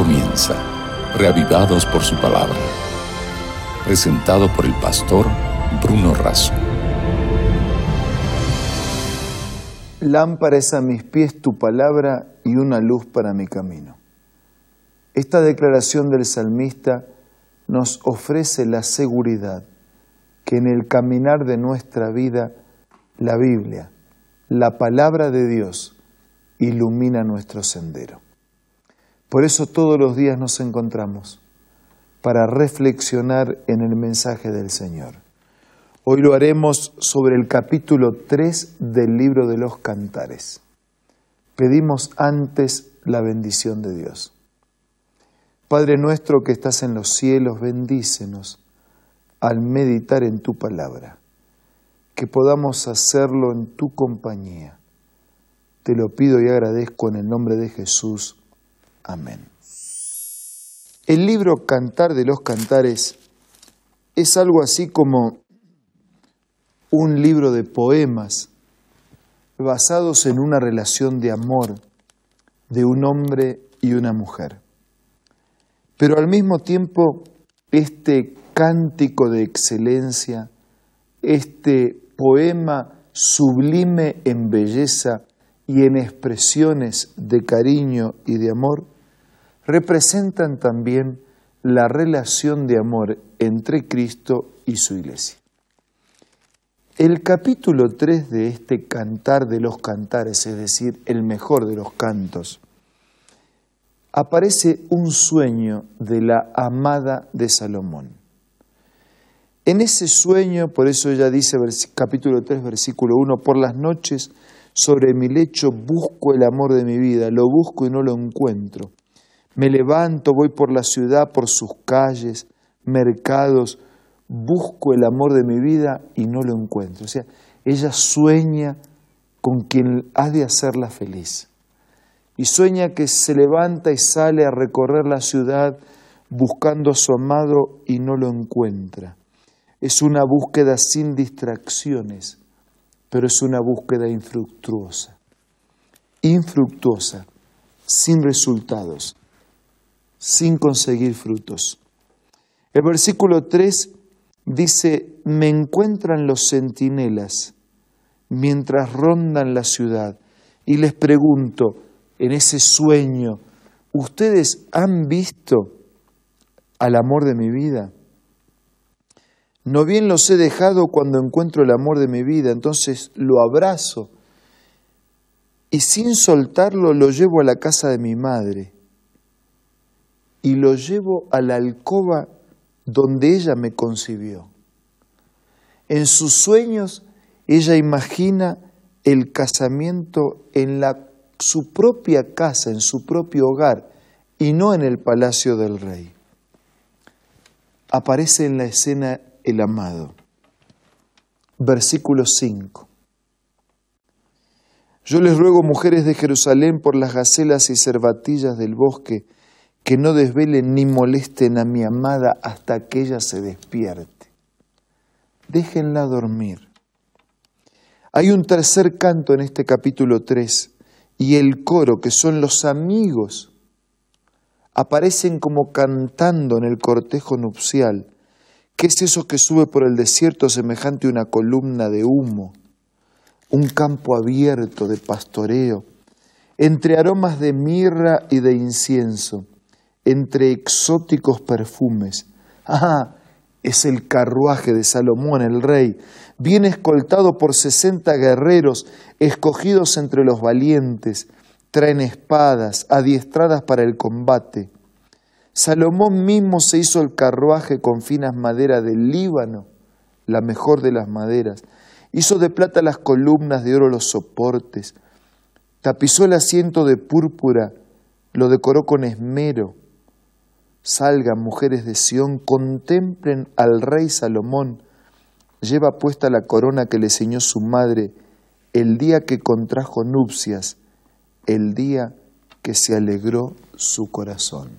comienza, reavivados por su palabra. Presentado por el pastor Bruno Razo. Lámpara es a mis pies tu palabra y una luz para mi camino. Esta declaración del salmista nos ofrece la seguridad que en el caminar de nuestra vida la Biblia, la palabra de Dios, ilumina nuestro sendero. Por eso todos los días nos encontramos para reflexionar en el mensaje del Señor. Hoy lo haremos sobre el capítulo 3 del libro de los cantares. Pedimos antes la bendición de Dios. Padre nuestro que estás en los cielos, bendícenos al meditar en tu palabra, que podamos hacerlo en tu compañía. Te lo pido y agradezco en el nombre de Jesús. Amén. El libro Cantar de los Cantares es algo así como un libro de poemas basados en una relación de amor de un hombre y una mujer. Pero al mismo tiempo, este cántico de excelencia, este poema sublime en belleza y en expresiones de cariño y de amor, representan también la relación de amor entre Cristo y su iglesia. El capítulo 3 de este cantar de los cantares, es decir, el mejor de los cantos, aparece un sueño de la amada de Salomón. En ese sueño, por eso ella dice capítulo 3, versículo 1, por las noches sobre mi lecho busco el amor de mi vida, lo busco y no lo encuentro. Me levanto, voy por la ciudad, por sus calles, mercados, busco el amor de mi vida y no lo encuentro. O sea, ella sueña con quien ha de hacerla feliz. Y sueña que se levanta y sale a recorrer la ciudad buscando a su amado y no lo encuentra. Es una búsqueda sin distracciones, pero es una búsqueda infructuosa. Infructuosa, sin resultados, sin conseguir frutos. El versículo 3 dice, me encuentran los centinelas mientras rondan la ciudad y les pregunto en ese sueño, ¿ustedes han visto al amor de mi vida? No bien los he dejado cuando encuentro el amor de mi vida, entonces lo abrazo y sin soltarlo lo llevo a la casa de mi madre y lo llevo a la alcoba donde ella me concibió. En sus sueños ella imagina el casamiento en la, su propia casa, en su propio hogar, y no en el palacio del rey. Aparece en la escena el amado. Versículo 5. Yo les ruego, mujeres de Jerusalén, por las gacelas y cervatillas del bosque, que no desvelen ni molesten a mi amada hasta que ella se despierte. Déjenla dormir. Hay un tercer canto en este capítulo 3 y el coro, que son los amigos, aparecen como cantando en el cortejo nupcial. ¿Qué es eso que sube por el desierto semejante a una columna de humo? Un campo abierto de pastoreo, entre aromas de mirra y de incienso entre exóticos perfumes. Ah, es el carruaje de Salomón el rey. Viene escoltado por sesenta guerreros, escogidos entre los valientes. Traen espadas, adiestradas para el combate. Salomón mismo se hizo el carruaje con finas maderas del Líbano, la mejor de las maderas. Hizo de plata las columnas, de oro los soportes. Tapizó el asiento de púrpura, lo decoró con esmero Salgan mujeres de Sión, contemplen al rey Salomón. Lleva puesta la corona que le ciñó su madre el día que contrajo nupcias, el día que se alegró su corazón.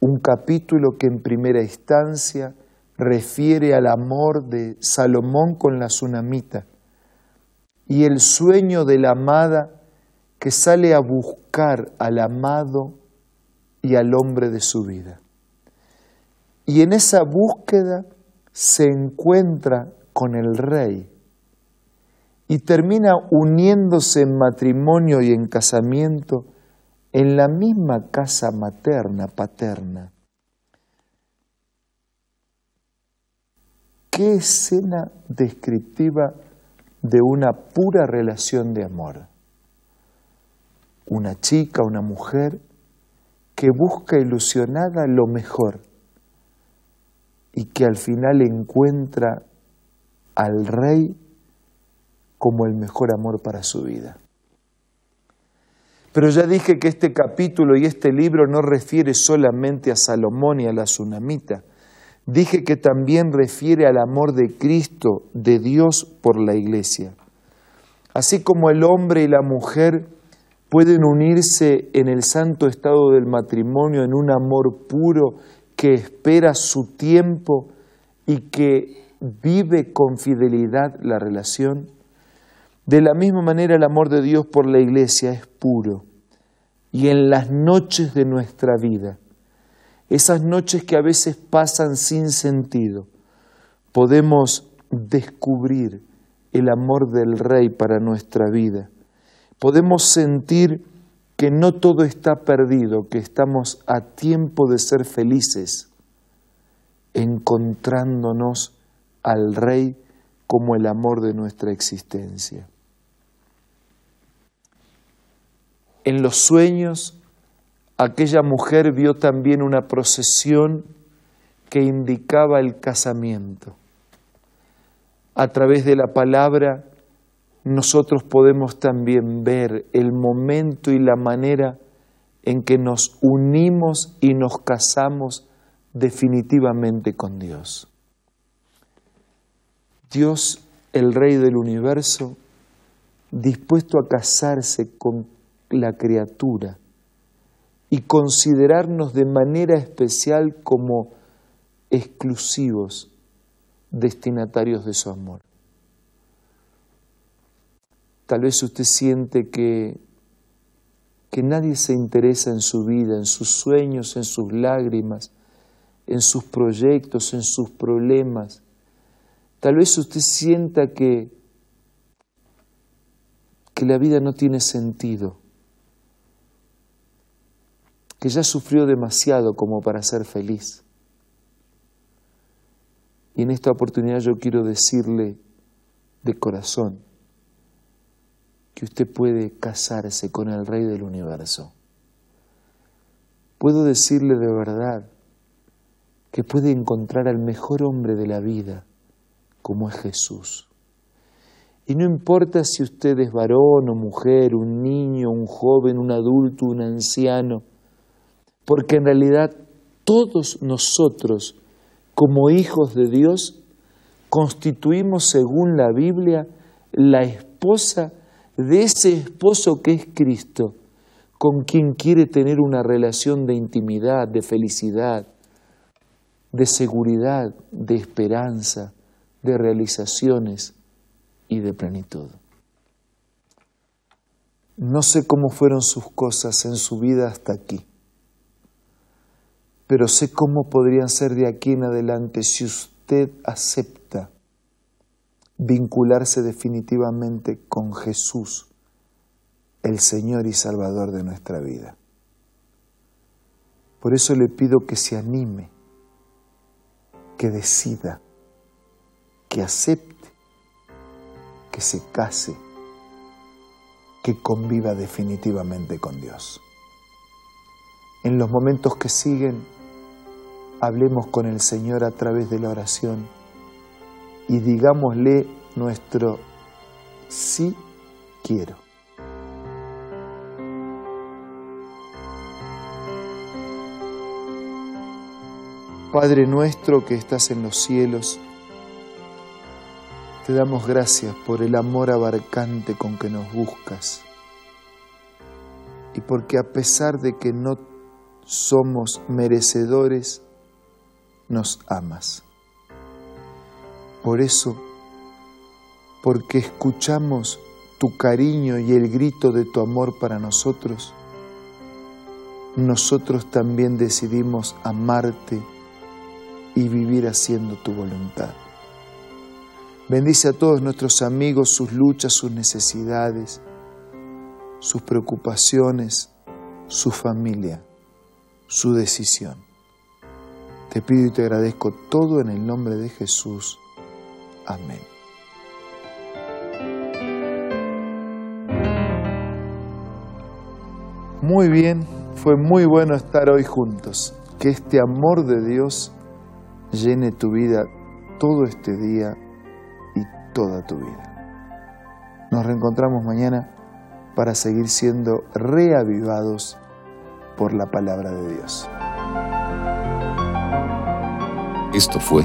Un capítulo que en primera instancia refiere al amor de Salomón con la tsunamita y el sueño de la amada que sale a buscar al amado y al hombre de su vida. Y en esa búsqueda se encuentra con el rey y termina uniéndose en matrimonio y en casamiento en la misma casa materna, paterna. Qué escena descriptiva de una pura relación de amor. Una chica, una mujer que busca ilusionada lo mejor y que al final encuentra al rey como el mejor amor para su vida. Pero ya dije que este capítulo y este libro no refiere solamente a Salomón y a la tsunamita. Dije que también refiere al amor de Cristo, de Dios por la iglesia. Así como el hombre y la mujer pueden unirse en el santo estado del matrimonio en un amor puro que espera su tiempo y que vive con fidelidad la relación, de la misma manera el amor de Dios por la iglesia es puro. Y en las noches de nuestra vida, esas noches que a veces pasan sin sentido, podemos descubrir el amor del Rey para nuestra vida. Podemos sentir que no todo está perdido, que estamos a tiempo de ser felices, encontrándonos al Rey como el amor de nuestra existencia. En los sueños, aquella mujer vio también una procesión que indicaba el casamiento. A través de la palabra, nosotros podemos también ver el momento y la manera en que nos unimos y nos casamos definitivamente con Dios. Dios, el Rey del universo, dispuesto a casarse con la criatura y considerarnos de manera especial como exclusivos destinatarios de su amor. Tal vez usted siente que, que nadie se interesa en su vida, en sus sueños, en sus lágrimas, en sus proyectos, en sus problemas. Tal vez usted sienta que, que la vida no tiene sentido que ya sufrió demasiado como para ser feliz. Y en esta oportunidad yo quiero decirle de corazón que usted puede casarse con el Rey del Universo. Puedo decirle de verdad que puede encontrar al mejor hombre de la vida, como es Jesús. Y no importa si usted es varón o mujer, un niño, un joven, un adulto, un anciano, porque en realidad todos nosotros, como hijos de Dios, constituimos, según la Biblia, la esposa de ese esposo que es Cristo, con quien quiere tener una relación de intimidad, de felicidad, de seguridad, de esperanza, de realizaciones y de plenitud. No sé cómo fueron sus cosas en su vida hasta aquí pero sé cómo podrían ser de aquí en adelante si usted acepta vincularse definitivamente con Jesús, el Señor y Salvador de nuestra vida. Por eso le pido que se anime, que decida, que acepte, que se case, que conviva definitivamente con Dios. En los momentos que siguen, hablemos con el Señor a través de la oración y digámosle nuestro sí quiero. Padre nuestro que estás en los cielos, te damos gracias por el amor abarcante con que nos buscas y porque a pesar de que no somos merecedores, nos amas. Por eso, porque escuchamos tu cariño y el grito de tu amor para nosotros, nosotros también decidimos amarte y vivir haciendo tu voluntad. Bendice a todos nuestros amigos, sus luchas, sus necesidades, sus preocupaciones, su familia, su decisión. Te pido y te agradezco todo en el nombre de Jesús. Amén. Muy bien, fue muy bueno estar hoy juntos. Que este amor de Dios llene tu vida todo este día y toda tu vida. Nos reencontramos mañana para seguir siendo reavivados por la palabra de Dios. Esto fue